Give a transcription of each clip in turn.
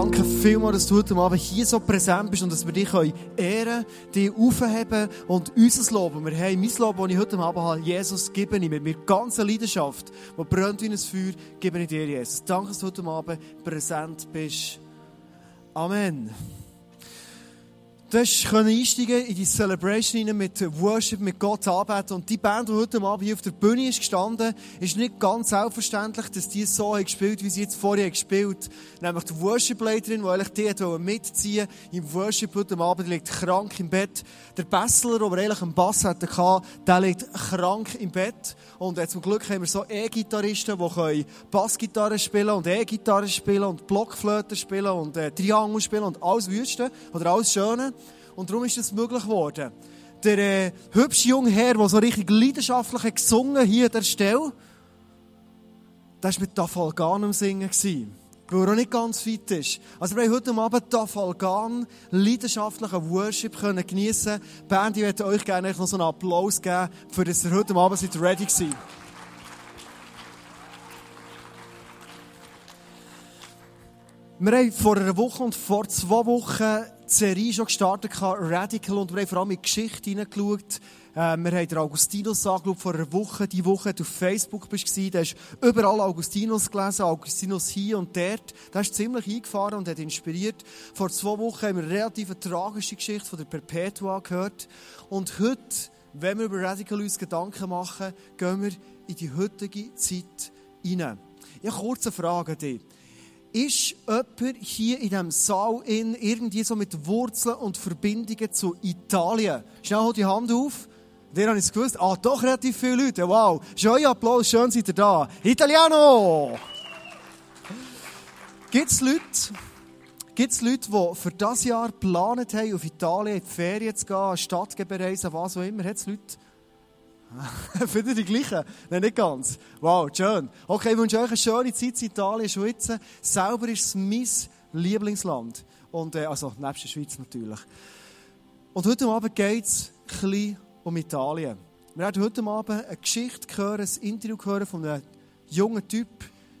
Danke vielmals, dass du heute Abend hier so präsent bist und dass wir dich ehren können, dich aufheben und unser Lob, wir haben mein Lob, das ich heute Abend habe, Jesus, gebe ich mit ganzer Leidenschaft, die brennt wie ein Feuer, gebe ich dir, Jesus. Danke, dass du heute Abend präsent bist. Amen. Du können einsteigen in die Celebration mit Worship, mit Gott anbeten. Und die Band, die heute Abend hier auf der Bühne ist gestanden, ist nicht ganz selbstverständlich, dass die so gespielt, wie sie jetzt vorher gespielt Nämlich die Worship-Leiterin, die eigentlich die mitziehen im Worship heute Abend, liegt krank im Bett. Der Bessler, der eigentlich einen Bass hatte, der liegt krank im Bett. Und zum Glück haben wir so E-Gitarristen, die Bassgitarre spielen und E-Gitarre spielen und Blockflöte spielen und äh, Triangel spielen und alles Wüste oder alles Schöne. Und darum ist das möglich geworden. Der äh, hübsche junge Herr, der so richtig leidenschaftlich hat gesungen hier an der Stelle, der war mit Tafalgan am Singen. Weil er auch nicht ganz fit ist. Also wir haben heute Abend Tafalgan leidenschaftlichen Worship können geniessen. Band, ich möchte euch gerne noch so einen Applaus geben, für dass ihr heute Abend seid ready seid. Wir haben vor einer Woche und vor zwei Wochen die Serie schon gestartet, Radical, und wir haben vor allem in die Geschichte hineingeschaut. Äh, wir haben den Augustinus angeschaut vor einer Woche. Die Woche, du auf Facebook bist, da hast überall Augustinus gelesen, Augustinus hier und dort. Da hast ziemlich eingefahren und hat inspiriert. Vor zwei Wochen haben wir eine relativ tragische Geschichte von der Perpetua gehört. Und heute, wenn wir über Radical uns Gedanken machen, gehen wir in die heutige Zeit hinein. Ich habe kurze Frage an dich. Ist jemand hier in diesem Saal in irgendwie so mit Wurzeln und Verbindungen zu Italien? Schnell halt die Hand auf. Der habe ich gewusst. Ah, doch relativ viele Leute. Wow. Schön Applaus, schön seid ihr da. Italiano! Gibt es Leute, gibt's Leute, die für das Jahr geplant haben, auf Italien in die Ferien zu gehen, Stadtgebereisen, was auch immer? Hat es Leute? Findet ihr die gleichen? Nein, nicht ganz. Wow, schön. Okay, ich wünsche euch eine schöne Zeit in Italien, Schweiz. Selber ist es mein Lieblingsland. Und, äh, also, nebst der Schweiz natürlich. Und heute Abend geht es ein um Italien. Wir haben heute Abend eine Geschichte gehört, ein Interview gehört von einem jungen Typ,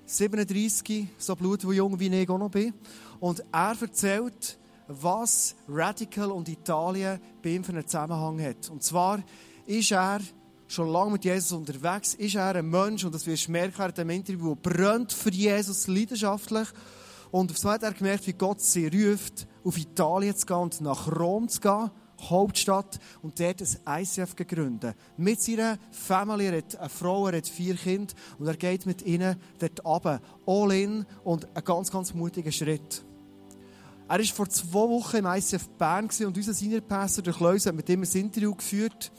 37, so blut wie jung wie ich auch noch bin. Und er erzählt, was Radical und Italien bei ihm für einen Zusammenhang hat. Und zwar ist er schon lange mit Jesus unterwegs, ist er ein Mensch, und das wirst du merken in diesem Interview, brennt für Jesus leidenschaftlich. Und so hat er gemerkt, wie Gott sie ruft, auf Italien zu gehen und nach Rom zu gehen, Hauptstadt, und dort ein ICF gegründet. Mit seiner Familie, er hat eine Frau, er hat vier Kinder, und er geht mit ihnen dort runter, all in, und ein ganz, ganz mutiger Schritt. Er war vor zwei Wochen im ICF Bern und unser Senior-Pastor, der Kleus, hat mit ihm ein Interview geführt.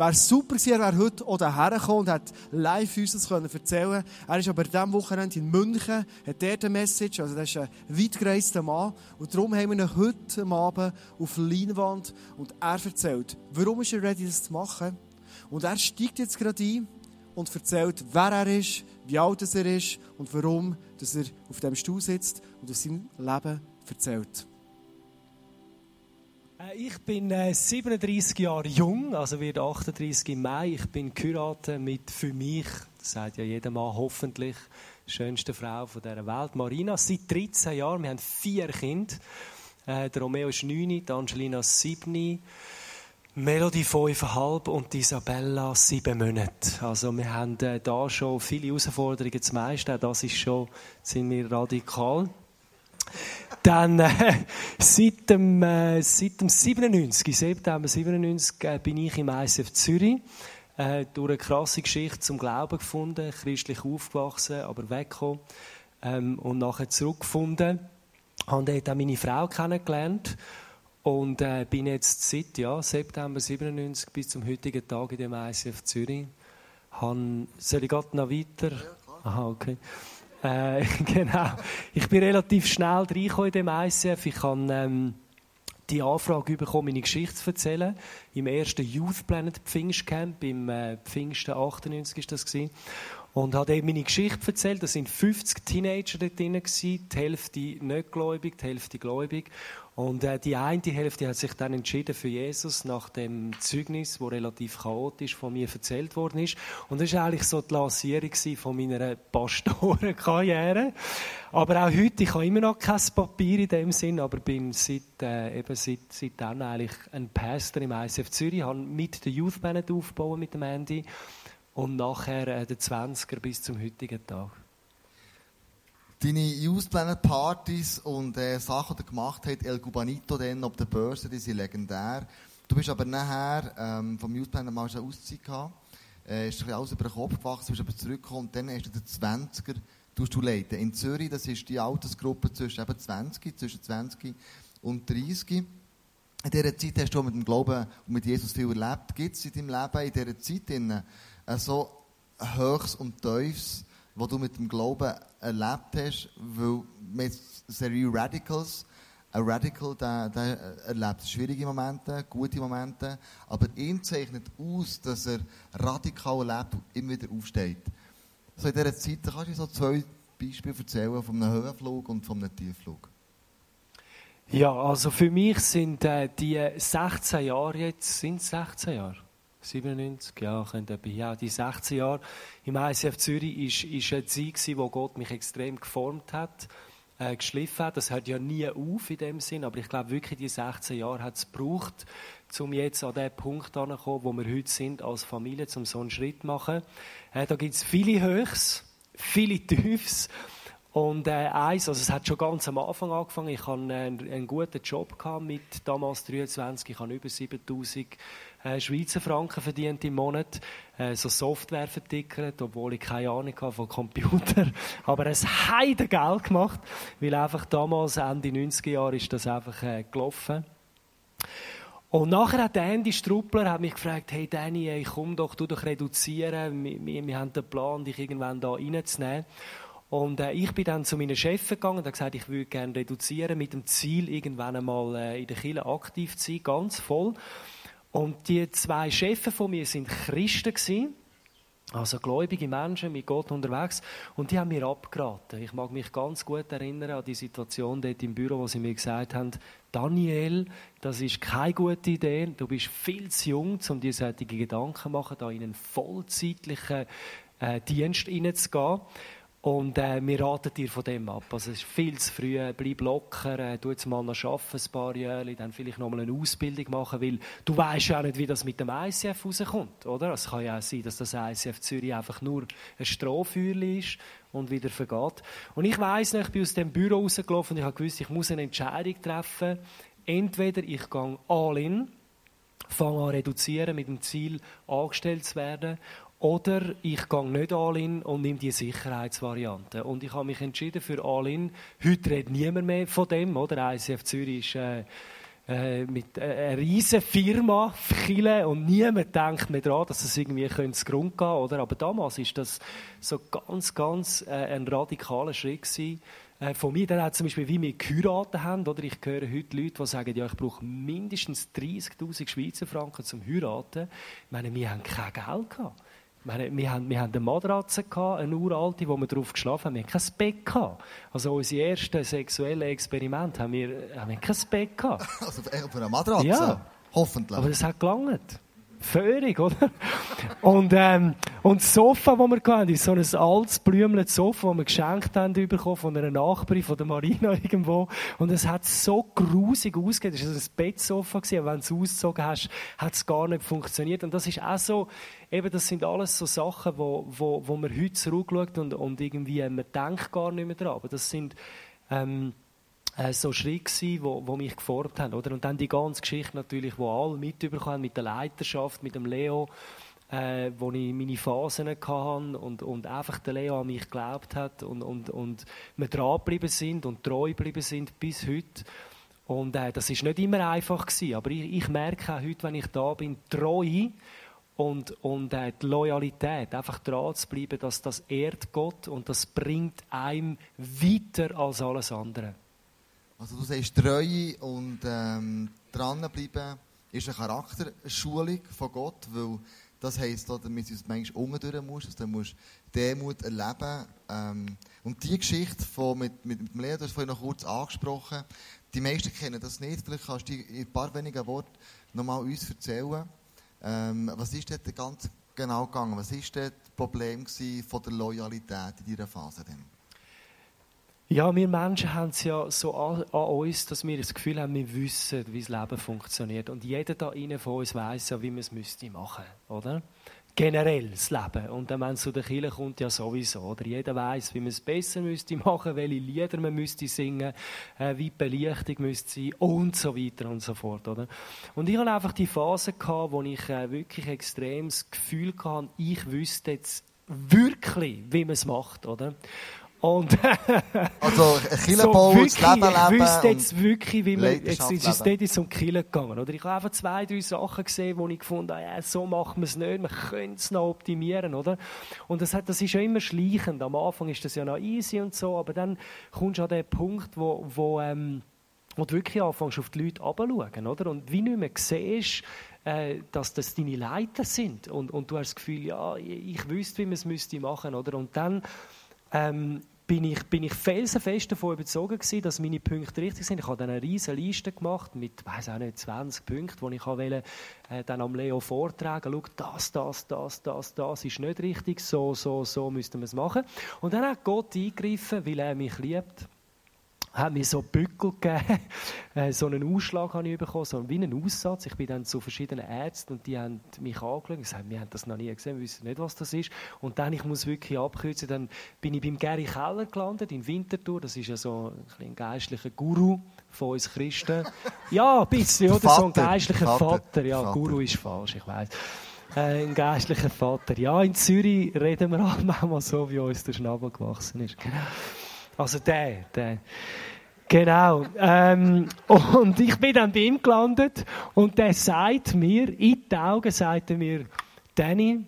Wäre super gewesen, er wäre heute auch hierher gekommen und hat live uns das erzählen können. Er ist aber diesem Wochenende in München, hat dort eine Message, also das ist ein weitgereister Mann. Und darum haben wir ihn heute Abend auf Leinwand und er erzählt, warum ist er ready, das zu machen. Und er steigt jetzt gerade ein und erzählt, wer er ist, wie alt er ist und warum dass er auf dem Stuhl sitzt und aus seinem Leben erzählt. Äh, ich bin äh, 37 Jahre jung, also wird 38 im Mai. Ich bin geheiratet mit für mich, das sagt ja jeder Mann hoffentlich, schönste Frau von dieser Welt, Marina. Seit 13 Jahren, wir haben vier Kinder. Äh, der Romeo ist 9, die Angelina 7, Melody 5,5 und Isabella 7 Monate. Also wir haben äh, da schon viele Herausforderungen zu meistern. Das ist schon, sind wir radikal. Dann, äh, seit, dem, äh, seit dem 97, September 97, äh, bin ich im ISF Zürich. Äh, durch eine krasse Geschichte zum Glauben gefunden, christlich aufgewachsen, aber weggekommen. Ähm, und nachher zurückgefunden. Habe dort auch meine Frau kennengelernt. Und äh, bin jetzt seit ja, September 97 bis zum heutigen Tag in dem ICF Zürich. Han, soll ich gerade noch weiter? Aha, okay. Äh, genau. Ich bin relativ schnell reingekommen in dem ICF. Ich habe ähm, die Anfrage bekommen, meine Geschichte zu erzählen. Im ersten Youth Planet Pfingstcamp, im äh, Pfingsten 98 ist das gewesen. und habe eben meine Geschichte erzählt. Da sind 50 Teenager dort drin gewesen, die Hälfte nicht gläubig, die Hälfte gläubig. Und äh, die eine Hälfte hat sich dann entschieden für Jesus nach dem Zeugnis, wo relativ chaotisch von mir erzählt worden ist. Und das war eigentlich so die Lancierung von meiner Pastorenkarriere. Aber auch heute, ich habe immer noch kein Papier in dem Sinn, aber bin seit, äh, eben seit, seit dann eigentlich ein Pastor im ICF Zürich, habe mit der Youth Band aufgebaut mit dem Andy und nachher äh, den 20er bis zum heutigen Tag. Deine Youth Planet Partys und äh, Sachen, die du gemacht hast, El Gubanito dann auf der Börse, die sind legendär. Du bist aber nachher ähm, vom Youth Planet mal eine Auszeit gehabt. Äh, ist ein alles über den Kopf gewachsen, bist aber zurückgekommen und dann hast du den 20er du leiten. In Zürich, das ist die Altersgruppe zwischen eben 20, zwischen 20 und 30. In dieser Zeit hast du mit dem Glauben und mit Jesus viel erlebt. Gibt es in deinem Leben in dieser Zeit in, äh, so Höchst und Tiefs, was du mit dem Glauben erlebt hast, weil mit Serie Radicals, ein Radical, der, der erlebt schwierige Momente, gute Momente, aber ihm zeichnet aus, dass er radikal erlebt und immer wieder aufsteht. So in dieser Zeit kannst du so zwei Beispiele erzählen von einem Höhenflug und von einem Tiefflug. Ja, also für mich sind äh, die 16 Jahre jetzt, sind 16 Jahre? 97, ja, könnte ja, die 16 Jahre im ICF Zürich ist eine Zeit wo Gott mich extrem geformt hat, äh, geschliffen hat. Das hört ja nie auf in dem Sinn, aber ich glaube wirklich, die 16 Jahre hat es gebraucht, um jetzt an den Punkt anzukommen, wo wir heute sind als Familie, um so einen Schritt zu machen. Äh, da gibt es viele Höchst, viele Tiefs. Und äh, eins, also es hat schon ganz am Anfang angefangen. Ich hatte einen, einen guten Job gehabt mit damals 23. Ich habe über 7000 äh, Schweizer Franken verdient im Monat, äh, so Software vertickert, obwohl ich keine Ahnung hatte von Computer. Aber es heide Geld gemacht, weil einfach damals, Ende 90er Jahre, ist das einfach äh, gelaufen. Und nachher hat Andy Struppler hat mich gefragt, hey Danny, ey, komm doch, du doch reduzieren. Wir, wir, wir haben den Plan, dich irgendwann da reinzunehmen. Und äh, ich bin dann zu meinen Chefs gegangen und habe gesagt, ich würde gerne reduzieren mit dem Ziel, irgendwann einmal äh, in der Kirche aktiv zu sein, ganz voll. Und die zwei Chefs von mir sind Christen gewesen, also gläubige Menschen mit Gott unterwegs. Und die haben mir abgeraten. Ich mag mich ganz gut erinnern an die Situation dort im Büro, wo sie mir gesagt haben, Daniel, das ist keine gute Idee. Du bist viel zu jung, um dir solche Gedanken zu machen, da in einen vollzeitlichen äh, Dienst hineinzugehen. Und äh, wir raten dir von dem ab. Also es ist viel zu früh, bleib locker, äh, tu jetzt mal noch arbeiten, ein paar Jahre, dann vielleicht noch mal eine Ausbildung machen, weil du weißt ja auch nicht, wie das mit dem ICF rauskommt, oder? Es kann ja auch sein, dass das ICF Zürich einfach nur ein Strohfeuerli ist und wieder vergeht. Und ich weiss noch, ich bin aus dem Büro rausgelaufen und ich habe gewusst, ich muss eine Entscheidung treffen. Entweder ich gehe all in, fange an reduzieren mit dem Ziel, angestellt zu werden, oder ich gehe nicht All-In und nehme die Sicherheitsvariante. Und ich habe mich entschieden für All-In. Heute redet niemand mehr von dem, oder? ICF Zürich ist äh, äh, mit äh, einer riesen Firma, Chile, und niemand denkt mehr daran, dass es irgendwie zu Grund gehen oder? Aber damals ist das so ganz, ganz äh, ein radikaler Schritt gewesen. Äh, von mir dann auch zum Beispiel, wie wir geheiratet haben, oder? Ich höre heute Leute, die sagen, ja, ich brauche mindestens 30'000 Schweizer Franken zum Heiraten. Ich meine, wir haben kein Geld gehabt. Meine, wir, haben, wir haben eine Matratze, gehabt, eine uralte, wo wir drauf geschlafen haben. Wir haben kein Bett. Gehabt. Also unsere ersten sexuellen Experimente haben wir, haben wir kein Bett. Gehabt. Also für eine Matratze? Ja. Hoffentlich. Aber das hat gelangt. Völlig, oder? Und, ähm, und das Sofa, das wir hatten, ist so ein altes, blümliches Sofa, das wir geschenkt haben bekommen von einer Nachbarin, von der Marina irgendwo. Und es hat so grusig ausgesehen. Es war ein Bettsofa, aber wenn du es ausgezogen hast, hat es gar nicht funktioniert. Und das ist auch so, eben, das sind alles so Sachen, wo, wo, wo man heute zurückschaut und, und irgendwie, man denkt gar nicht mehr dran. Aber das sind, ähm, äh, so Schritte gewesen, wo, wo mich geformt haben, oder? Und dann die ganze Geschichte natürlich, wo alle mitbekommen mit der Leiterschaft, mit dem Leo, äh, wo ich meine Phasen hatte und, und einfach der Leo an mich geglaubt hat und, und, und wir dran geblieben sind und treu geblieben sind bis heute. Und äh, das ist nicht immer einfach gewesen, aber ich, ich merke auch heute, wenn ich da bin, treu und, und äh, die Loyalität, einfach dran zu bleiben, dass das ehrt Gott und das bringt einem weiter als alles andere. Also du sagst Treue und ähm, dranbleiben ist eine Charakterschulung von Gott, weil Das heisst, dass du manchmal umdrehen musst, dass du musst Demut erleben ähm, Und die Geschichte von, mit, mit, mit dem Leo, du hast vorhin noch kurz angesprochen, die meisten kennen das nicht. Vielleicht kannst du in ein paar wenigen Worten nochmal uns erzählen. Ähm, was ist dort ganz genau gegangen? Was war das Problem von der Loyalität in dieser Phase? Denn? Ja, wir Menschen haben es ja so an, an, uns, dass wir das Gefühl haben, wir wissen, wie das Leben funktioniert. Und jeder da innen von uns weiß ja, wie man es müsste machen, oder? Generell das Leben. Und dann, wenn es zu der Kirche kommt, ja sowieso, oder? Jeder weiß, wie man es besser müsste machen, welche Lieder man müsste singen, äh, wie Belichtung müsste sein und so weiter und so fort, oder? Und ich hatte einfach die Phase gehabt, wo ich äh, wirklich extrem das Gefühl hatte, ich wüsste jetzt wirklich, wie man es macht, oder? Und also Killenbau, so das Leben leben. Ich wüsste jetzt wirklich, wie man, jetzt ist es dort zum Killen gegangen. Oder ich habe einfach zwei, drei Sachen gesehen, wo ich gefunden habe, ja, so machen wir es nicht, man könnte es noch optimieren, oder? Und das, hat, das ist ja immer schleichend. Am Anfang ist das ja noch easy und so, aber dann kommst du an den Punkt, wo, wo, ähm, wo du wirklich anfängst, auf die Leute runterzuschauen, oder? Und wie nicht mehr siehst, äh, dass das deine Leiter sind und, und du hast das Gefühl, ja, ich, wüsste, wie man es müsste machen, oder? Und dann ähm, bin ich, bin ich felsenfest davon überzeugt gewesen, dass meine Punkte richtig sind. Ich habe dann eine riesige Liste gemacht mit, weiß auch nicht, 20 Punkten, die ich wollte, äh, dann am Leo vortragen. Schau, das, das, das, das, das ist nicht richtig, so, so, so müssten wir es machen. Und dann hat Gott eingegriffen, weil er mich liebt hat mir so Bückel gegeben, äh, so einen Ausschlag habe ich bekommen, so wie einen Aussatz. Ich bin dann zu verschiedenen Ärzten und die haben mich angeschaut und gesagt, wir haben das noch nie gesehen, wir wissen nicht, was das ist. Und dann, ich muss wirklich abkürzen, dann bin ich beim Gary Keller gelandet, in Winterthur. Das ist ja so ein, ein geistlicher Guru von uns Christen. Ja, ein bisschen, oder? So ein geistlicher Vater. Vater. Ja, Vater. Guru ist falsch, ich weiß. Äh, ein geistlicher Vater. Ja, in Zürich reden wir auch manchmal so, wie uns der Schnabel gewachsen ist. Genau. Also der, der. Genau. Ähm, und ich bin dann bei ihm gelandet und der sagt mir, in die Augen sagt er mir, Danny,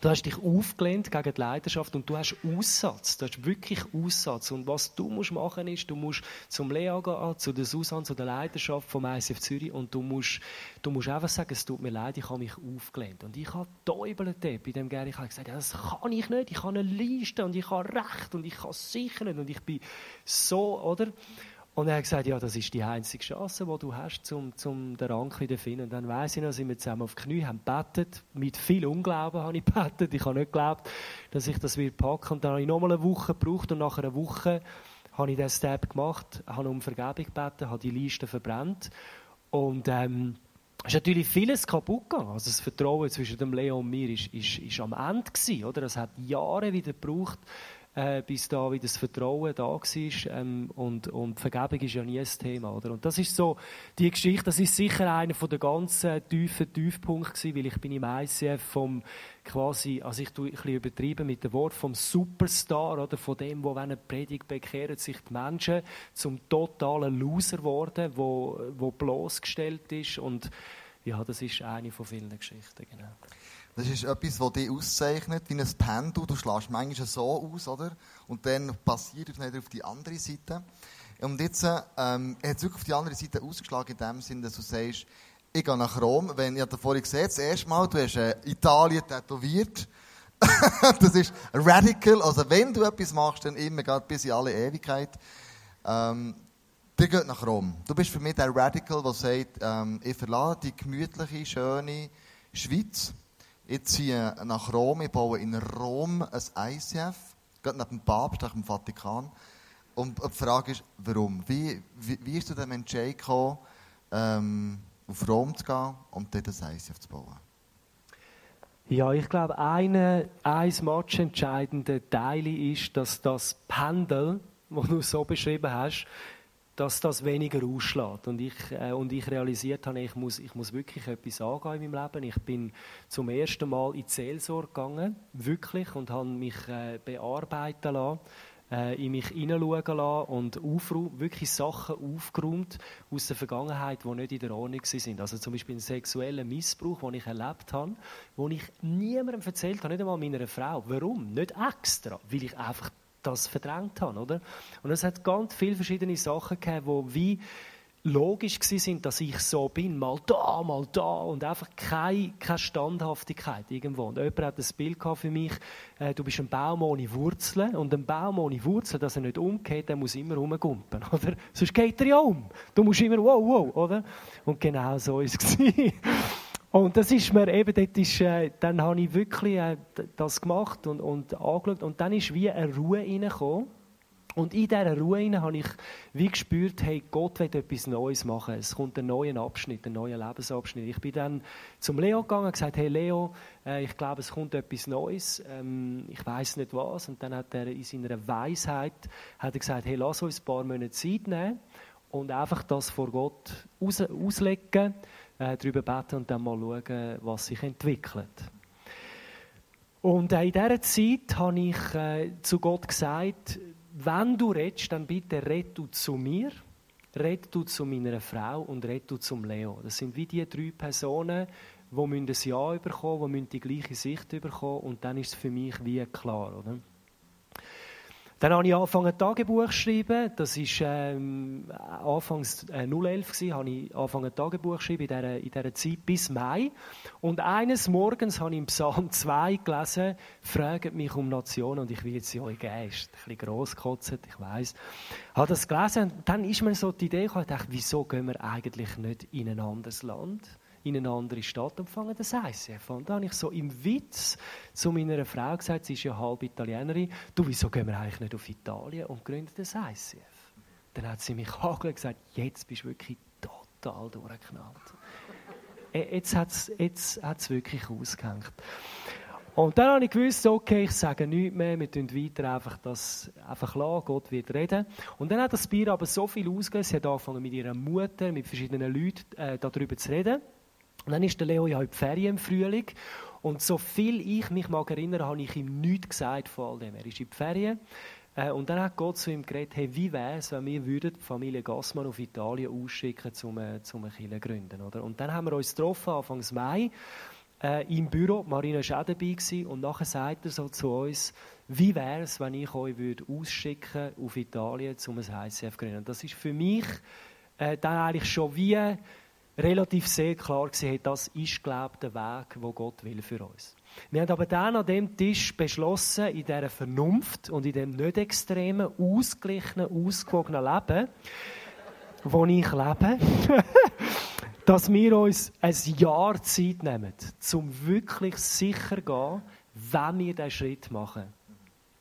Du hast dich aufgelehnt gegen die Leidenschaft und du hast Aussatz. Du hast wirklich Aussatz. Und was du musst machen ist, du musst zum Lea gehen, zu der Susanne, zu der Leidenschaft vom ICF Zürich und du musst, du musst einfach sagen, es tut mir leid, ich habe mich aufgelehnt. Und ich habe täubelt bei dem Gary, ich habe gesagt, das kann ich nicht, ich habe eine Liste und ich habe Recht und ich kann sicher nicht und ich bin so, oder? Und er hat gesagt, ja, das ist die einzige Chance, die du hast, um, um den Rang zu finden. Und dann weiss ich noch, sind wir zusammen auf die Knie, haben gebetet. Mit viel Unglauben habe ich gebetet. Ich habe nicht geglaubt, dass ich das wird packen. Und dann habe ich nochmal eine Woche gebraucht und nach einer Woche habe ich diesen Step gemacht, habe um Vergebung gebeten, habe die Liste verbrannt. Und, ähm, es ist natürlich vieles kaputt gegangen. Also das Vertrauen zwischen dem Leo und mir ist, ist, ist am Ende gewesen, oder? Es hat Jahre wieder gebraucht, äh, bis da wieder das Vertrauen da war. Ähm, und, und Vergebung ist ja nie ein Thema. Oder? Und das ist so, die Geschichte, das ist sicher einer von der ganzen tiefen Tiefpunkte gewesen, weil ich bin im ICF vom quasi, also ich tue ein bisschen übertrieben mit dem Wort vom Superstar, oder von dem, wo wenn eine Predigt bekehren sich die Menschen zum totalen Loser geworden, wo, wo bloßgestellt ist und ja, das ist eine von vielen Geschichten, genau. Das ist etwas, das dich auszeichnet, wie ein Pendel. Du schlägst manchmal so aus, oder? Und dann passiert es auf die andere Seite. Und jetzt ähm, hat es wirklich auf die andere Seite ausgeschlagen, in dem Sinne, dass du sagst, ich gehe nach Rom. Wenn, ich habe vorhin gesehen, das erste Mal, du hast äh, Italien tätowiert. das ist radical. Also wenn du etwas machst, dann immer geht bis in alle Ewigkeit. Ähm, der geht nach Rom. Du bist für mich der Radical, der sagt, ähm, ich verlasse die gemütliche, schöne Schweiz ich ziehe nach Rom, ich baue in Rom ein ICF, gerade nach dem Papst, nach dem Vatikan. Und die Frage ist, warum? Wie, wie, wie ist du dem Entscheid gekommen, ähm, auf Rom zu gehen und dort ein ICF zu bauen? Ja, ich glaube, eine, ein matchentscheidender Teil ist, dass das Pendel, das du so beschrieben hast, dass das weniger ausschlägt. Und ich, äh, und ich realisiert habe, ich muss, ich muss wirklich etwas angehen in meinem Leben. Ich bin zum ersten Mal in die Seelsorge gegangen, wirklich, und habe mich äh, bearbeiten lassen, äh, in mich hineinschauen lassen und wirklich Sachen aufgeräumt aus der Vergangenheit, die nicht in der Ordnung sind. Also zum Beispiel einen sexuellen Missbrauch, den ich erlebt habe, den ich niemandem erzählt habe, nicht einmal meiner Frau. Warum? Nicht extra, weil ich einfach das verdrängt habe, oder? Und es hat ganz viele verschiedene Sachen gegeben, wo wie logisch sind, dass ich so bin, mal da, mal da und einfach keine, keine Standhaftigkeit irgendwo. Und jemand hat das Bild für mich, äh, du bist ein Baum ohne Wurzeln und ein Baum ohne Wurzeln, dass er nicht umgeht, der muss immer rumgumpen, oder? Sonst geht er ja um. Du musst immer wow, wow, oder? Und genau so ist es Und das ist mir eben, dort ist, äh, dann habe ich wirklich äh, das gemacht und, und angeschaut und dann ist wie eine Ruhe reingekommen und in dieser Ruhe habe ich wie gespürt, hey, Gott will etwas Neues machen. Es kommt ein neuer Abschnitt, ein neuer Lebensabschnitt. Ich bin dann zum Leo gegangen und gesagt, hey Leo, äh, ich glaube, es kommt etwas Neues. Ähm, ich weiß nicht was. Und dann hat er in seiner Weisheit hat er gesagt, hey, lass uns ein paar Monate Zeit nehmen und einfach das vor Gott aus, auslegen, äh, darüber beten und dann mal schauen, was sich entwickelt. Und in dieser Zeit habe ich äh, zu Gott gesagt, wenn du redest, dann bitte red du zu mir, red du zu meiner Frau und red du zum Leo. Das sind wie die drei Personen, die ein Ja bekommen, die die gleiche Sicht bekommen und dann ist es für mich wie klar, oder? Dann habe ich angefangen, Tagebuch zu schreiben. Das war ähm, anfangs äh, 011 gewesen, habe ich angefangen, Tagebuch zu schreiben in dieser, in dieser Zeit bis Mai. Und eines Morgens habe ich im Psalm 2 gelesen, «Fragt mich um Nationen und ich will sie euch Geist». Ein bisschen grosskotzt, ich weiss. Habe das gelesen und dann ist mir so die Idee gekommen, ich dachte, wieso gehen wir eigentlich nicht in ein anderes Land? In eine andere Stadt und fangen das ICF an. Da habe ich so im Witz zu meiner Frau gesagt, sie ist ja halb Italienerin, du, wieso gehen wir eigentlich nicht auf Italien und gründen das ICF? Dann hat sie mich angeschaut und gesagt, jetzt bist du wirklich total durchgeknallt. Äh, jetzt hat es jetzt hat's wirklich ausgehängt. Und dann habe ich gewusst, okay, ich sage nichts mehr, wir tun weiter einfach das einfach lassen, Gott wird reden. Und dann hat das Bier aber so viel ausgelöst, sie hat angefangen mit ihrer Mutter, mit verschiedenen Leuten äh, darüber zu reden. Und dann ist der Leo ja in die Ferien im Frühling. Und so viel ich mich mag erinnern, habe ich ihm nichts gesagt von all dem. Er ist in die Ferien. Äh, und dann hat Gott zu ihm geredet, hey, wie wäre es, wenn wir würden die Familie Gassmann auf Italien ausschicken, um, äh, um eine Kirche gründen, oder? Und dann haben wir uns getroffen, Anfang Mai, äh, im Büro. Marina war auch dabei gewesen, und nachher sagt er so zu uns, wie wäre es, wenn ich euch würde ausschicken auf Italien, um ein ICF zu gründen. Und das ist für mich äh, dann eigentlich schon wie relativ sehr klar gesehen, das ist, glaube ich, der Weg, wo Gott will für uns. Wir haben aber dann an dem Tisch beschlossen, in dieser Vernunft und in dem nicht extremen, ausgeglichenen, ausgewogenen Leben, wo ich lebe, dass wir uns ein Jahr Zeit nehmen, um wirklich sicher zu gehen, wenn wir diesen Schritt machen.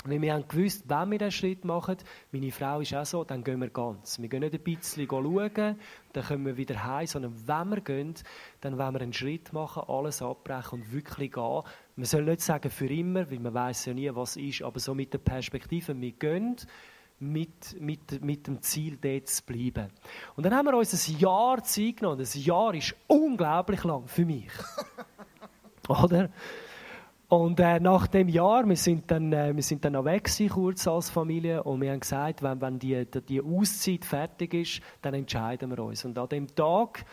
Weil wir haben gewusst, wenn wir diesen Schritt machen, meine Frau ist auch so, dann gehen wir ganz. Wir gehen nicht ein bisschen schauen, dann kommen wir wieder heim, sondern wenn wir gehen, dann wollen wir einen Schritt machen, alles abbrechen und wirklich gehen. Man soll nicht sagen für immer, weil man weiß ja nie, was ist, aber so mit der Perspektive, wir gehen mit, mit, mit dem Ziel, dort zu bleiben. Und dann haben wir uns ein Jahr Zeit genommen. Ein Jahr ist unglaublich lang für mich. Oder? Und äh, nach dem Jahr, wir sind dann, äh, wir sind dann noch weg gewesen, kurz als Familie und wir haben gesagt, wenn, wenn die, die Auszeit fertig ist, dann entscheiden wir uns. Und an dem Tag,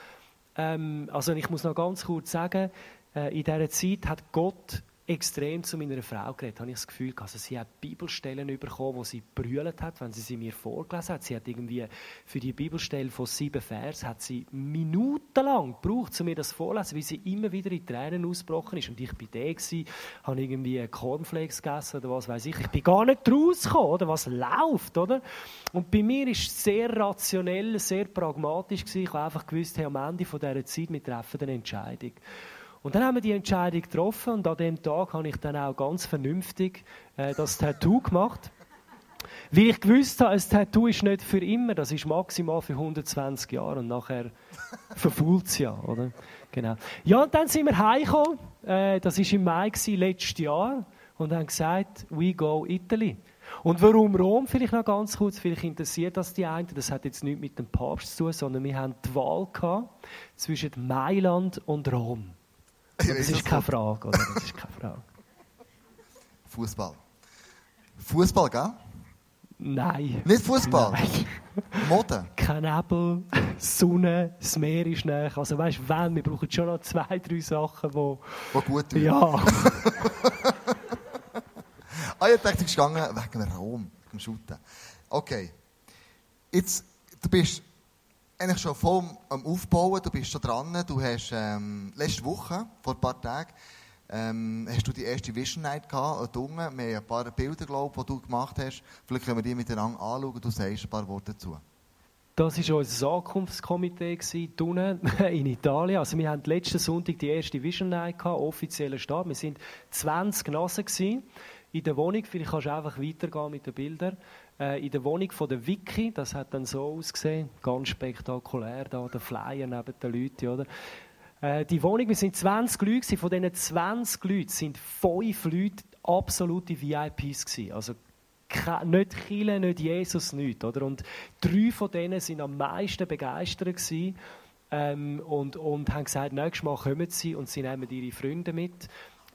ähm, also ich muss noch ganz kurz sagen, äh, in dieser Zeit hat Gott extrem zu meiner Frau geredet, habe ich das Gefühl. Also sie hat Bibelstellen bekommen, wo sie brüllt hat, wenn sie sie mir vorgelesen hat. Sie hat irgendwie für die Bibelstelle von sieben Vers hat sie minutenlang gebraucht, um mir das vorzulesen, weil sie immer wieder in Tränen ausgebrochen ist. Und ich bin der gewesen, habe irgendwie Cornflakes gegessen oder was weiß ich. Ich bin gar nicht rausgekommen, oder was läuft, oder? Und bei mir ist sehr rationell, sehr pragmatisch gewesen. Ich habe einfach gewusst, hey, am Ende von dieser Zeit, wir treffen eine Entscheidung. Und dann haben wir die Entscheidung getroffen und an dem Tag habe ich dann auch ganz vernünftig äh, das Tattoo gemacht. Weil ich gewusst habe, ein Tattoo ist nicht für immer, das ist maximal für 120 Jahre und nachher verfault es ja, oder? Genau. Ja, und dann sind wir heimgekommen, äh, das war im Mai gewesen, letztes Jahr, und haben gesagt, we go Italy. Und warum Rom? Vielleicht noch ganz kurz, vielleicht interessiert das die einen. Das hat jetzt nichts mit dem Papst zu tun, sondern wir haben die Wahl gehabt zwischen Mailand und Rom. Das ist keine Frage, oder? Das ist keine Frage. Fußball. Fußball, gell? Nein. Nicht Fußball? Nein. Mode? Kein Nebel, Sonne, das Meer ist näher. Also weißt du, wenn, wir brauchen schon noch zwei, drei Sachen, die... Wo, wo gut tun. Ja. ah, ich dachte, du bist gegangen wegen Rom, wegen dem Shooten. Okay. Jetzt, du bist eigentlich schon voll am Aufbauen, du bist schon dran. Du hast ähm, letzte Woche, vor ein paar Tagen, ähm, hast du die erste Vision Night gehabt, Wir haben ein paar Bilder, glaube die du gemacht hast. Vielleicht können wir die miteinander anschauen. Du sagst ein paar Worte dazu. Das war unser Ankunftskomitee in Italien. Also wir hatten letzten Sonntag die erste Vision Night gehabt, offizieller Start. Wir waren 20 Nasen in der Wohnung. Vielleicht kannst du einfach weitergehen mit den Bildern. Äh, in der Wohnung von der Vicky, das hat dann so ausgesehen, ganz spektakulär da, der Flyer neben den Leuten, oder? Äh, die Wohnung, wir sind 20 Leute, von diesen 20 Leuten sind 5 Leute absolute VIPs gewesen. Also nicht Chile, nicht Jesus, nicht. Oder? Und drei von denen sind am meisten begeistert gewesen, ähm, und, und haben gesagt, nächstes Mal kommen sie und sie nehmen ihre Freunde mit.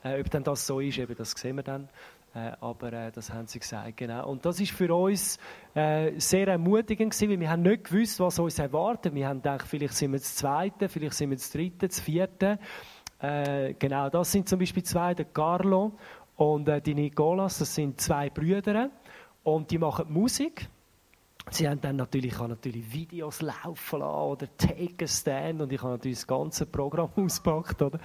Äh, ob dann das so ist, eben, das sehen wir dann. Äh, aber äh, das haben sie gesagt, genau. Und das ist für uns äh, sehr ermutigend gewesen, weil wir haben nicht gewusst, was uns erwartet. Wir haben gedacht, vielleicht sind wir das Zweite, vielleicht sind wir das Dritte, das Vierte. Äh, genau, das sind zum Beispiel zwei, der Carlo und äh, die Nicolas, das sind zwei Brüder und die machen Musik. Sie haben dann natürlich, ich natürlich Videos laufen lassen oder Take a Stand und ich habe natürlich das ganze Programm ausgepackt, oder?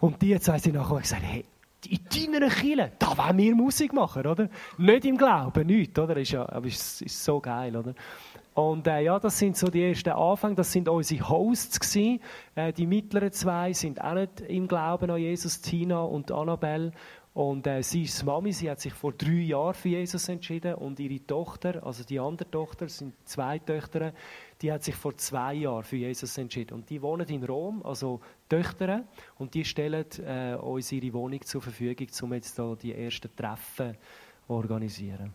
Und die zwei sind nachher gesagt, hey, in deiner Kirche, da wollen wir Musik machen, oder? Nicht im Glauben, nichts, oder? Ist ja, aber ist, ist so geil, oder? Und äh, ja, das sind so die ersten Anfänge, das sind unsere Hosts gewesen. Äh, die mittleren zwei sind auch nicht im Glauben an Jesus, Tina und Annabelle. Und äh, sie ist Mami, sie hat sich vor drei Jahren für Jesus entschieden und ihre Tochter, also die andere Tochter, sind zwei Töchter, die hat sich vor zwei Jahren für Jesus entschieden. Und die wohnen in Rom, also Töchter, und die stellen äh, uns ihre Wohnung zur Verfügung, um jetzt da die ersten Treffen zu organisieren.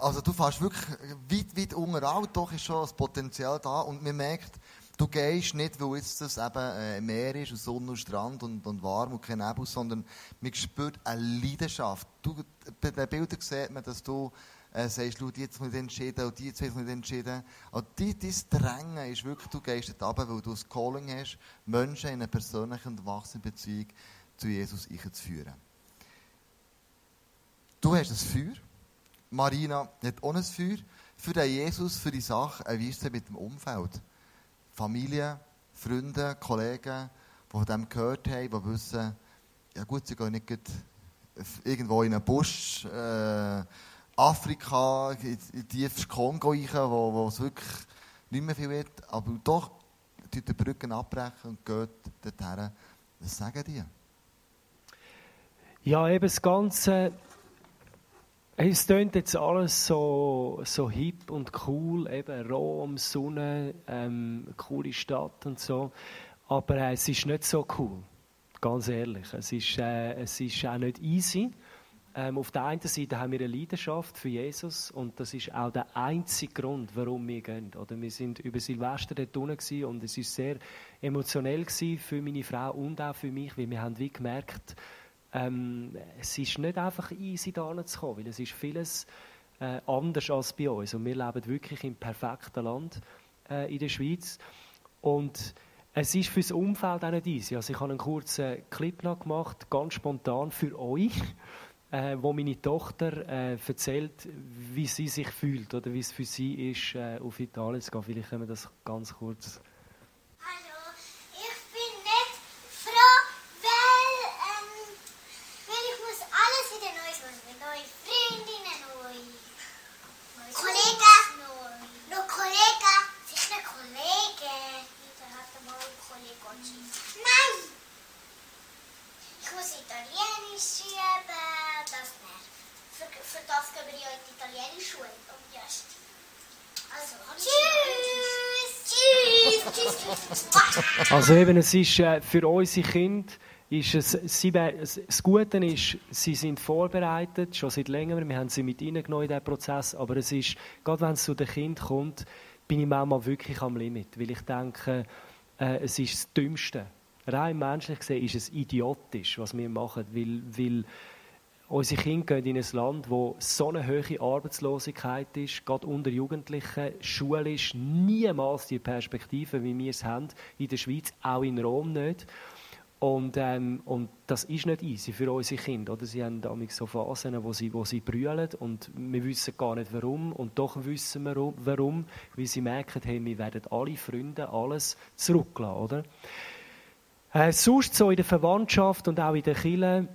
Also du fährst wirklich weit, weit unten doch ist schon das Potenzial da und man merkt, du gehst nicht, weil jetzt das eben äh, Meer ist und Sonne und Strand und, und warm und kein Nebel, sondern man spürt eine Leidenschaft. Du, bei den Bildern sieht man, dass du äh, sagst, schau, die jetzt nicht entschieden und die jetzt nicht entschieden. Und die, dein Drängen ist wirklich, du gehst dort runter, weil du das Calling hast, Menschen in eine persönliche und wachsende Beziehung zu Jesus zu führen. Du hast ein Feuer. Marina hat auch ein Feuer. Für den Jesus, für die Sache, er weiss mit dem Umfeld. Familie, Freunde, Kollegen, die von dem gehört haben, die wissen, ja gut, sie gehen nicht irgendwo in einen Busch, äh, Afrika, in tiefes Kongo rein, wo, wo es wirklich nicht mehr viel wird, aber doch die Brücken abbrechen und gehen dorthin. Was sagen die? Ja, eben das Ganze, es klingt jetzt alles so, so hip und cool, eben Rom, Sonne, ähm, coole Stadt und so, aber äh, es ist nicht so cool, ganz ehrlich. Es ist, äh, es ist auch nicht easy. Ähm, auf der einen Seite haben wir eine Leidenschaft für Jesus und das ist auch der einzige Grund, warum wir gehen. Oder wir sind über Silvester dort unten und es ist sehr emotionell für meine Frau und auch für mich, weil wir haben wie gemerkt, ähm, es ist nicht einfach easy da zu kommen, weil es ist vieles äh, anders als bei uns und wir leben wirklich im perfekten Land äh, in der Schweiz und es ist für das Umfeld auch nicht easy. Also ich habe einen kurzen Clip noch gemacht, ganz spontan für euch äh, wo meine Tochter äh, erzählt, wie sie sich fühlt oder wie es für sie ist, äh, auf Italien zu gehen. Vielleicht können wir das ganz kurz Also eben, es ist äh, für unsere Kinder, ist es, sie, das Gute ist, sie sind vorbereitet, schon seit längerem, wir haben sie mit reingenommen in diesen Prozess, aber es ist, gerade wenn es zu den Kindern kommt, bin ich manchmal wirklich am Limit, weil ich denke, äh, es ist das Dümmste. Rein menschlich gesehen ist es idiotisch, was wir machen, weil, weil Unsere Kinder gehen in ein Land, wo so eine hohe Arbeitslosigkeit ist, gerade unter Jugendlichen, schulisch niemals die Perspektive, wie wir es haben in der Schweiz, auch in Rom nicht. Und, ähm, und das ist nicht easy für unsere Kinder. Oder? Sie haben damals so Phasen, wo sie, wo sie brüllen und wir wissen gar nicht warum. Und doch wissen wir warum, weil sie merken, hey, wir werden alle Freunde alles zurücklassen. Oder? Äh, sonst so in der Verwandtschaft und auch in der Kirche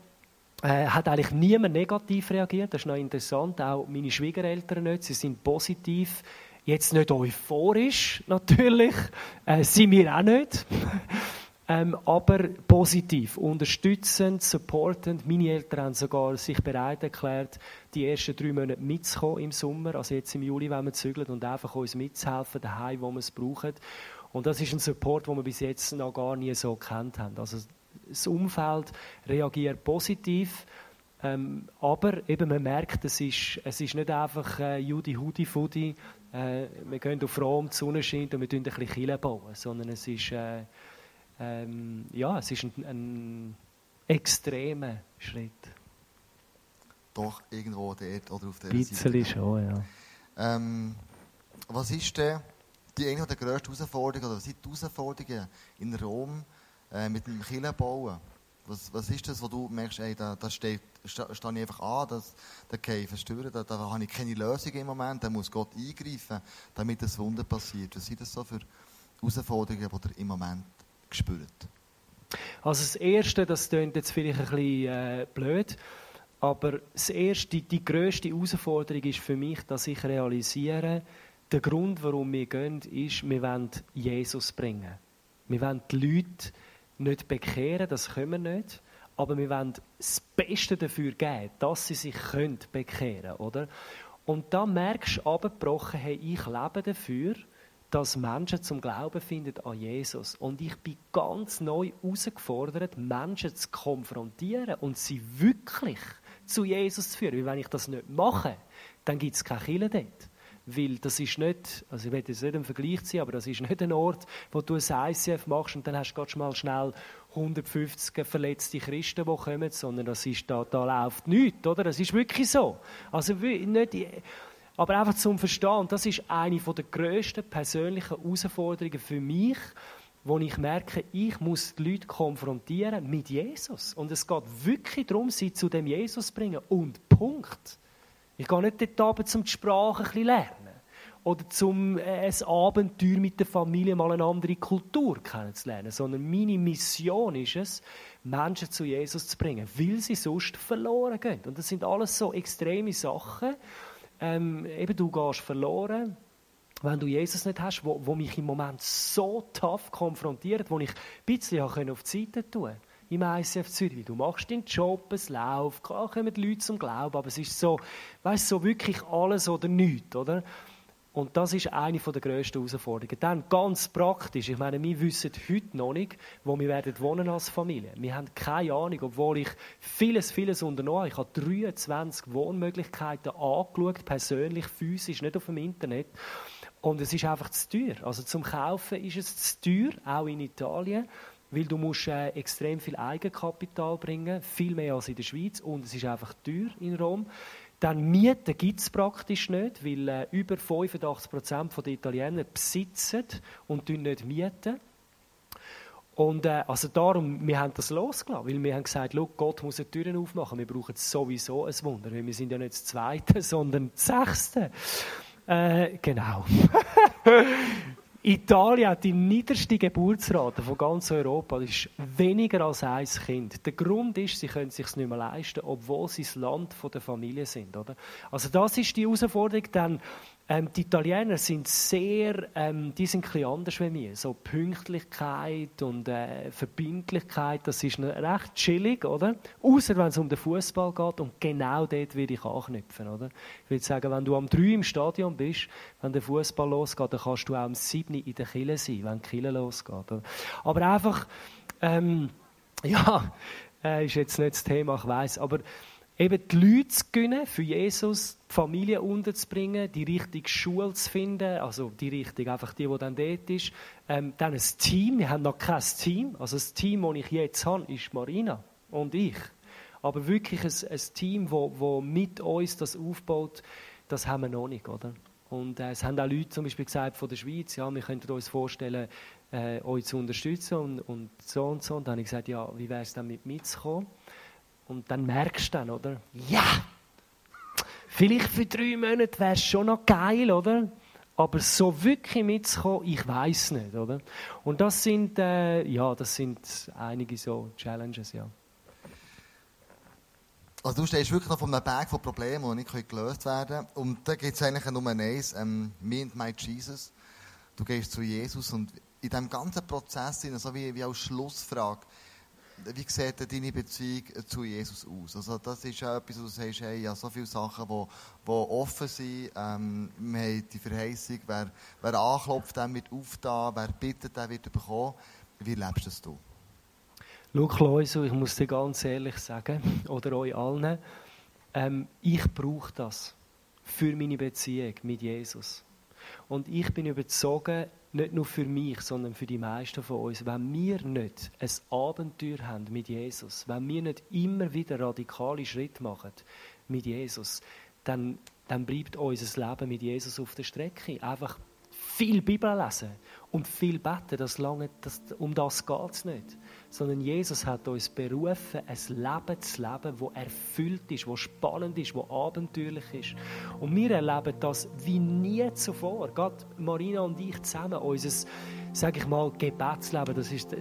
äh, hat eigentlich niemand negativ reagiert. Das ist noch interessant. Auch meine Schwiegereltern nicht. Sie sind positiv. Jetzt nicht euphorisch, natürlich. Äh, sind wir auch nicht. Ähm, aber positiv, unterstützend, supportend. Meine Eltern haben sogar sich bereit erklärt, die ersten drei Monate mitzukommen im Sommer, also jetzt im Juli, wenn wir zügeln, und einfach uns mitzuhelfen, daheim, wo wir es brauchen. Und das ist ein Support, den wir bis jetzt noch gar nie so kennt haben. Also das Umfeld reagiert positiv, ähm, aber eben man merkt, es ist, es ist nicht einfach äh, Judi Hudi Fudi, äh, wir gehen auf Rom, die Sonne scheint und wir bauen ein bisschen Kille bauen, sondern es ist äh, ähm, ja, es ist ein, ein extremer Schritt. Doch, irgendwo dort oder auf der Seite. schon, ja. Ähm, was ist denn die eine der grössten Herausforderungen, oder was sind die Herausforderungen in Rom äh, mit dem Kirchenbauen? Was, was ist das, wo du merkst, ey, da, da stehe steh ich einfach an, das, da gehe ich verstören, da, da habe ich keine Lösung im Moment, da muss Gott eingreifen, damit das Wunder passiert. Was sind das so für Herausforderungen, die ihr im Moment gespürt? Also das Erste, das klingt jetzt vielleicht ein bisschen äh, blöd, aber das Erste, die grösste Herausforderung ist für mich, dass ich realisiere, der Grund, warum wir gehen, ist, wir wollen Jesus bringen. Wir wollen die Leute nicht bekehren, das können wir nicht, aber wir wollen das Beste dafür geben, dass sie sich können bekehren können. Und da merkst du abgebrochen, hey, ich lebe dafür, dass Menschen zum Glauben finden an Jesus. Und ich bin ganz neu herausgefordert, Menschen zu konfrontieren und sie wirklich zu Jesus zu führen. Weil wenn ich das nicht mache, dann gibt es keine Kirche dort. Weil das ist nicht, also ich will jetzt nicht ein Vergleich ziehen, aber das ist nicht ein Ort, wo du ein ICF machst und dann hast du ganz mal schnell 150 verletzte Christen, die kommen, sondern das ist, da, da läuft nichts, oder? Das ist wirklich so. Also nicht, aber einfach zum Verstehen, das ist eine der grössten persönlichen Herausforderungen für mich, wo ich merke, ich muss die Leute konfrontieren mit Jesus. Und es geht wirklich darum, sie zu dem Jesus zu bringen. Und Punkt. Ich gehe nicht dort Abend zum die Sprache ein bisschen lernen. Oder zum äh, ein Abenteuer mit der Familie mal eine andere Kultur kennenzulernen. Sondern meine Mission ist es, Menschen zu Jesus zu bringen, weil sie sonst verloren gehen. Und das sind alles so extreme Sachen ähm, eben du gehst verloren, wenn du Jesus nicht hast, wo, wo mich im Moment so tough konfrontiert, wo ich ein bisschen auf die Seite tun im ICF Zürich. Du machst deinen Job, es läuft, klar kommen die Leute zum Glauben, aber es ist so, weißt so wirklich alles oder nichts, oder? Und das ist eine der grössten Herausforderungen. Dann ganz praktisch, ich meine, wir wissen heute noch nicht, wo wir werden wohnen als Familie. Wir haben keine Ahnung, obwohl ich vieles, vieles unternommen habe. Ich habe 23 Wohnmöglichkeiten angeschaut, persönlich, physisch, nicht auf dem Internet. Und es ist einfach zu teuer. Also zum Kaufen ist es zu teuer, auch in Italien weil du musst äh, extrem viel Eigenkapital bringen, viel mehr als in der Schweiz und es ist einfach teuer in Rom. Dann Mieten gibt es praktisch nicht, weil äh, über 85% der Italiener besitzen und nicht mieten. Und äh, also darum, wir haben das losgelassen, weil wir haben gesagt, Gott muss die Türen aufmachen, wir brauchen sowieso ein Wunder, weil wir sind ja nicht das Zweite, sondern das Sechste. Äh, genau. Italien hat die niederste Geburtsrate von ganz Europa. Das ist weniger als ein Kind. Der Grund ist, sie können es sich nicht mehr leisten, obwohl sie das Land der Familie sind. Oder? Also das ist die Herausforderung. Dann ähm, die Italiener sind sehr, ähm, die sind ein anders wie wir. So Pünktlichkeit und äh, Verbindlichkeit, das ist recht chillig, oder? Außer wenn es um den Fußball geht und genau dort würde ich anknüpfen, oder? Ich würde sagen, wenn du am 3 im Stadion bist, wenn der Fußball losgeht, dann kannst du auch am 7 in der Kille sein, wenn die Kille losgeht. Oder? Aber einfach, ähm, ja, äh, ist jetzt nicht das Thema, ich weiß, aber eben die Leute zu gewinnen, für Jesus die Familie unterzubringen, die richtige Schule zu finden, also die richtige, einfach die, die dann dort ist. Ähm, dann ein Team, wir haben noch kein Team, also das Team, das ich jetzt habe, ist Marina und ich. Aber wirklich ein, ein Team, das wo, wo mit uns das aufbaut, das haben wir noch nicht, oder? Und äh, es haben auch Leute zum Beispiel gesagt von der Schweiz, ja, wir könnten uns vorstellen, äh, euch zu unterstützen und, und so und so. Und dann habe ich gesagt, ja, wie wäre es dann mit mitzukommen? Und dann merkst du dann, oder? Ja! Vielleicht für drei Monate wäre es schon noch geil, oder? Aber so wirklich mitzukommen, ich weiß nicht, oder? Und das sind, äh, ja, das sind einige so Challenges, ja. Also du stehst wirklich noch vor einem Berg von Problemen, die nicht gelöst werden können. Und da gibt es eigentlich Nummer eins, ähm, me and my Jesus. Du gehst zu Jesus und in diesem ganzen Prozess, so wie, wie als Schlussfrage, wie sieht deine Beziehung zu Jesus aus? Also das ist ja etwas, wo du sagst, hey, ja, so viele Sachen, die, die offen sind. Ähm, wir haben die Verheißung, wer, wer anklopft, der wird aufgetan, wer bittet, der wird bekommen. Wie lebst das du? Schau, Kloiso, ich muss dir ganz ehrlich sagen, oder euch allen, ähm, ich brauche das für meine Beziehung mit Jesus. Und ich bin überzeugt, nicht nur für mich, sondern für die meisten von uns, wenn wir nicht ein Abenteuer haben mit Jesus, wenn wir nicht immer wieder radikale Schritte machen mit Jesus, dann, dann bleibt unser Leben mit Jesus auf der Strecke. Einfach viel Bibel lesen und viel beten, das lange, das, um das geht es nicht sondern Jesus hat uns berufen, ein Leben zu leben, das erfüllt ist, das spannend ist, das abenteuerlich ist. Und wir erleben das wie nie zuvor. Gerade Marina und ich zusammen, unser, sage ich mal, Gebetsleben, das ist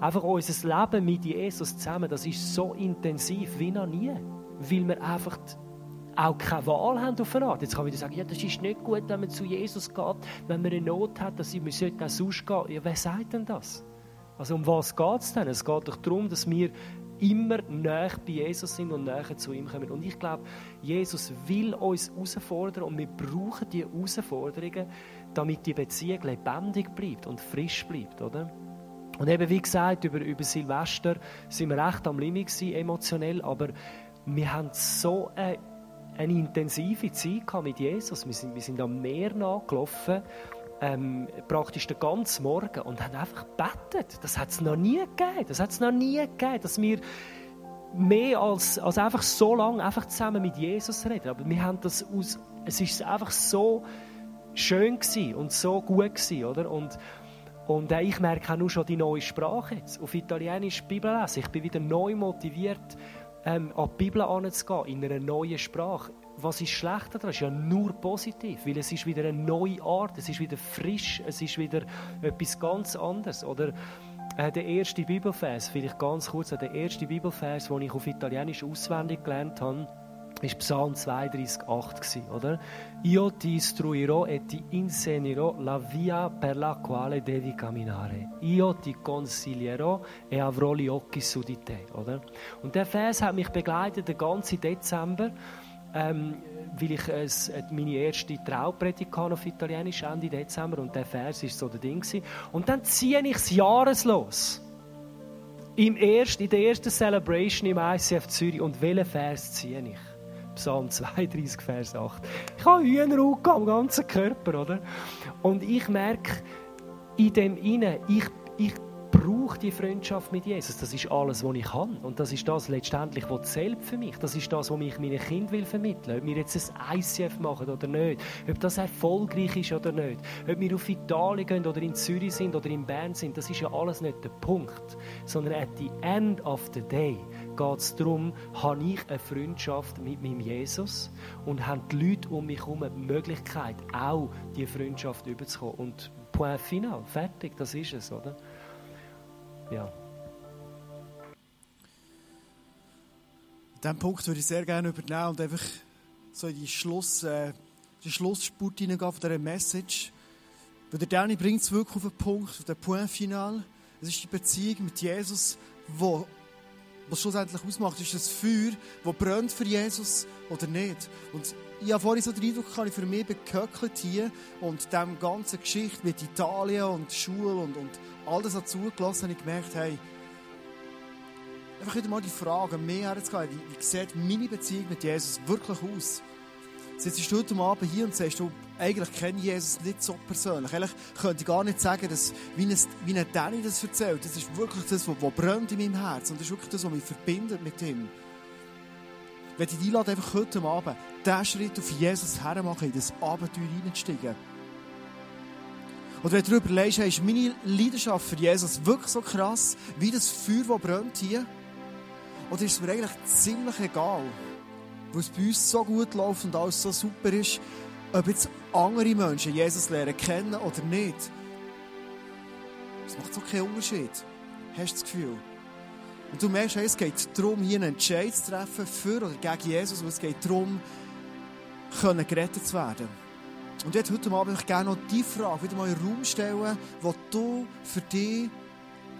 einfach unser Leben mit Jesus zusammen, das ist so intensiv wie noch nie. Weil wir einfach auch keine Wahl haben auf eine Art. Jetzt kann man wieder sagen, ja, das ist nicht gut, wenn man zu Jesus geht, wenn man eine Not hat, dass man auch sonst gehen. Ja, wer sagt denn das? Also um was geht es denn? Es geht doch darum, dass wir immer näher bei Jesus sind und näher zu ihm kommen. Und ich glaube, Jesus will uns herausfordern und wir brauchen diese Herausforderungen, damit die Beziehung lebendig bleibt und frisch bleibt, oder? Und eben wie gesagt, über, über Silvester sind wir recht am Limit gewesen, emotionell, aber wir haben so eine, eine intensive Zeit mit Jesus. Wir sind, wir sind am Meer nachgelaufen ähm, praktisch den ganzen Morgen und haben einfach gebetet. Das hat es noch nie gegeben. Das hat es noch nie gegeben, dass wir mehr als, als einfach so lange einfach zusammen mit Jesus reden. Aber wir haben das aus, es ist einfach so schön und so gut gewesen, oder? Und, und äh, ich merke auch nur schon die neue Sprache jetzt. Auf Italienisch Bibel lesen. Ich bin wieder neu motiviert, ähm, an die Bibel anzugehen, in einer neuen Sprache was ist schlecht daran? Es ist ja nur positiv, weil es ist wieder eine neue Art, es ist wieder frisch, es ist wieder etwas ganz anderes. Oder äh, der erste Bibelvers, vielleicht ganz kurz, der erste Bibelvers, den ich auf Italienisch auswendig gelernt habe, ist Psalm 32, 8 oder? Io ti istruirò e ti insegnerò la via per la quale devi camminare. Io ti consiglierò e avrò gli occhi su di te, oder? Und der Vers hat mich begleitet den ganzen Dezember ähm, weil ich äh, meine erste Traupredigt auf Italienisch Ende Dezember und der Vers ist so der Ding gewesen. Und dann ziehe ich es jahreslos. Im erst, in der ersten Celebration im ICF Zürich. Und welchen Vers ziehe ich? Psalm 32, Vers 8. Ich habe Hühnerauge am ganzen Körper, oder? Und ich merke in dem Inne, ich, ich brauche die Freundschaft mit Jesus. Das ist alles, was ich kann. Und das ist das letztendlich, was zählt für mich. Das ist das, was ich meinen Kindern will vermitteln Ob wir jetzt ein ICF machen oder nicht. Ob das erfolgreich ist oder nicht. Ob wir auf Italien gehen oder in Zürich sind oder in Bern sind. Das ist ja alles nicht der Punkt. Sondern at the end of the day geht es darum, habe ich eine Freundschaft mit meinem Jesus und haben die Leute um mich herum die Möglichkeit, auch diese Freundschaft überzukommen. Und point final, fertig, das ist es, oder? Ja. Diesen Punkt würde ich sehr gerne übernehmen und einfach so in die, Schluss, äh, die Schlussspurt hineingehen von dieser Message. Weil der Danny bringt es wirklich auf den Punkt, auf den Point final. Es ist die Beziehung mit Jesus, wo was schlussendlich ausmacht, ist das Feuer, das brennt für Jesus oder nicht. Und ich habe vorhin so den Eindruck, ich für mich beköckelt hier und dem ganzen Geschichte mit Italien und Schule und, und all das hat zugelassen, ich gemerkt, hey, einfach wieder mal die Frage, mehr herzugehen, wie, wie sieht meine Beziehung mit Jesus wirklich aus? Sitzt du heute Abend hier und sagst, du, eigentlich kenne ich Jesus nicht so persönlich. Eigentlich könnte ich gar nicht sagen, dass, wie ein, wie Danny das erzählt. Das ist wirklich das, was, was brennt in meinem Herz. Und das ist wirklich das, was mich verbindet mit ihm. wenn ich dich einfach heute Abend diesen Schritt auf Jesus hermachen, in das Abenteuer hineinzusteigen. Und wenn du überlegst, hey, ist meine Leidenschaft für Jesus wirklich so krass, wie das Feuer, das brennt hier? Oder ist es mir eigentlich ziemlich egal, weil es bei uns so gut läuft und alles so super ist, ob jetzt andere Menschen Jesus lernen kennen oder nicht? Das macht so keinen Unterschied. Hast du das Gefühl? Und du merkst, es geht darum, hier einen Entscheid zu treffen für oder gegen Jesus, und es geht darum, gerettet zu werden. Und jetzt heute Abend ich gerne noch die Frage wieder mal in den Raum stellen, die du für dich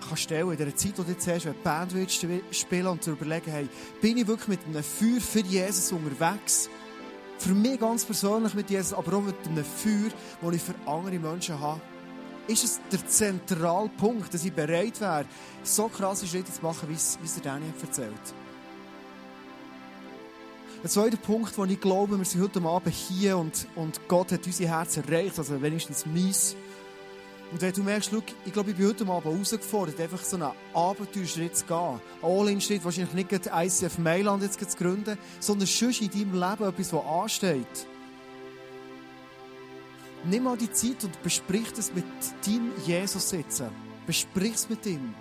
kannst stellen in der Zeit, wo du jetzt hast, wenn die Band willst spielen und zu überlegen, hey, bin ich wirklich mit einem Feuer für Jesus unterwegs? Für mich ganz persönlich mit Jesus, aber auch mit einem Feuer, das ich für andere Menschen habe. Ist es der zentrale Punkt, dass ich bereit wäre, so krasse Schritte zu machen, wie es der Daniel erzählt? Ein zweiter Punkt, wo ich glaube, wir sind heute Abend hier und, und Gott hat unsere Herzen erreicht, also wenigstens meins. Und wenn du merkst, schau, ich glaube, ich bin heute Abend herausgefordert, einfach so einen Abenteuerschritt zu gehen. All-in-Schritt, wahrscheinlich nicht gerade ICF Mailand jetzt zu gründen, sondern schon in deinem Leben etwas, was ansteht. Nimm mal die Zeit und besprich das mit deinem Jesus sitzen. Besprich es mit ihm.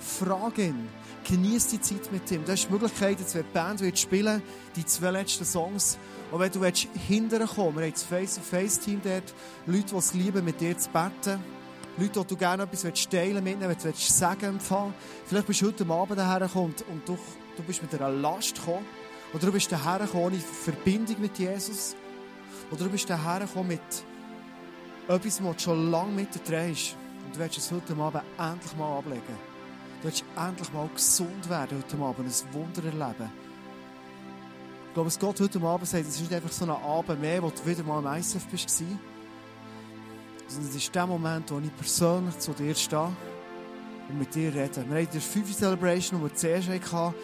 Frag ihn. Genieß die Zeit mit ihm. Du hast die Möglichkeit, jetzt, wenn die Band wird spielen die zwei letzten Songs. Und wenn du hinterher kommen wir haben das Face-to-Face-Team dort, Leute, die es lieben, mit dir zu beten. Leute, die du gerne etwas teilen mitnehmen willst, du Sagen empfangen Vielleicht bist du heute Abend hergekommen und, und du, du bist mit einer Last gekommen. Oder du bist hergekommen ohne Verbindung mit Jesus. Oder du bist hergekommen mit etwas, was du schon lange mit dir trägst. Und du willst es heute Abend endlich mal ablegen. Du willst endlich mal gesund werden heute Abend, ein Wunder erleben. Ich glaube, was Gott heute Abend sagt, es ist nicht einfach so ein Abend mehr, wo du wieder mal im ISF bist, sondern es ist der Moment, wo ich persönlich zu dir stehe und mit dir rede. Wir hatten die 5 Celebration, die wir zuerst hatten,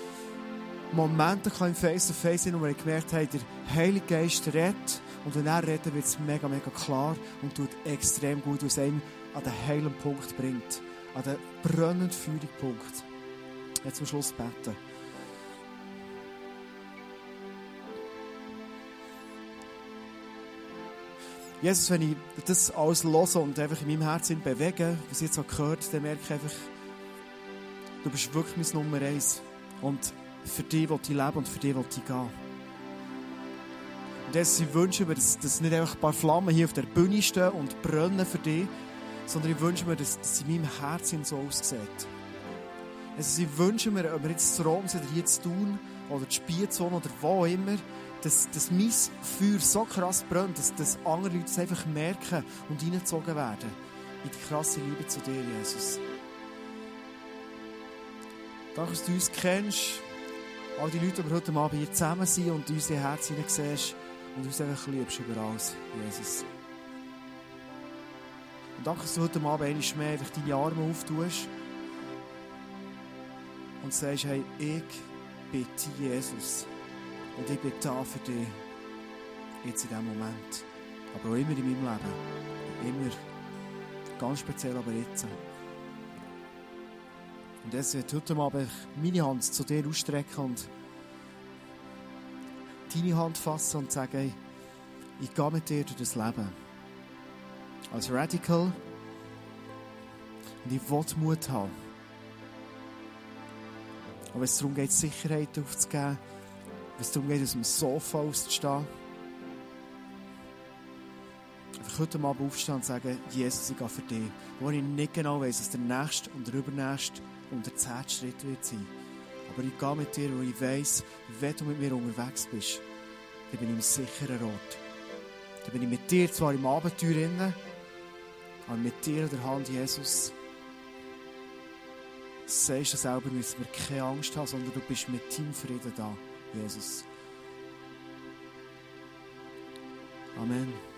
Momente im Face-to-Face, wo wir gemerkt haben, der Heilige Geist redet. Und wenn er redet, wird es mega, mega klar und tut extrem gut, was einem an den heilen Punkt bringt an den brennenden Führungspunkt. Jetzt zum Schluss beten. Jesus, wenn ich das alles höre und einfach in meinem Herzen bewege, was ich jetzt auch gehört, dann merke ich einfach, du bist wirklich mein Nummer eins. Und für dich will ich leben und für dich will ich gehen. Und wünsche ich mir, dass, dass nicht einfach ein paar Flammen hier auf der Bühne stehen und brennen für dich, sondern ich wünsche mir, dass, dass in meinem Herzen so aussieht. Also ich wünsche mir, ob wir jetzt zu Rom sind, oder zu tun, oder die Spielzone, oder wo immer, dass, dass mein Feuer so krass brennt, dass, dass andere Leute es einfach merken und reingezogen werden in die krasse Liebe zu dir, Jesus. Danke, dass du uns kennst, all die Leute, die heute Abend hier zusammen sind und unsere Herzen siehst und uns einfach liebst über alles, Jesus. Und danke, dass du heute Abend einmal mehr einfach deine Arme auftust und sagst, hey, ich bin Jesus und ich bin da für dich. Jetzt in diesem Moment. Aber auch immer in meinem Leben. Immer. Ganz speziell aber jetzt. Und jetzt wird heute Abend meine Hand zu dir ausstrecken und deine Hand fassen und sagen, hey, ich gehe mit dir durch das Leben als Radical. Und ich will Mut haben. Und wenn es darum geht, Sicherheit aufzugeben, wenn es darum geht, aus dem Sofa auszustehen, einfach heute Abend aufstehen und sagen, Jesus, ich gehe für dich. Wo ich nicht genau weiss, was der nächste und der übernächste und der zehnte Schritt wird sein. Aber ich gehe mit dir, wo ich weiss, wenn du mit mir unterwegs bist, dann bin ich im sicheren Ort. Dann bin ich mit dir zwar im Abenteuer innen, aber mit dir in der Hand, Jesus, sagst du selber, müssen wir keine Angst haben, sondern du bist mit deinem Frieden da, Jesus. Amen.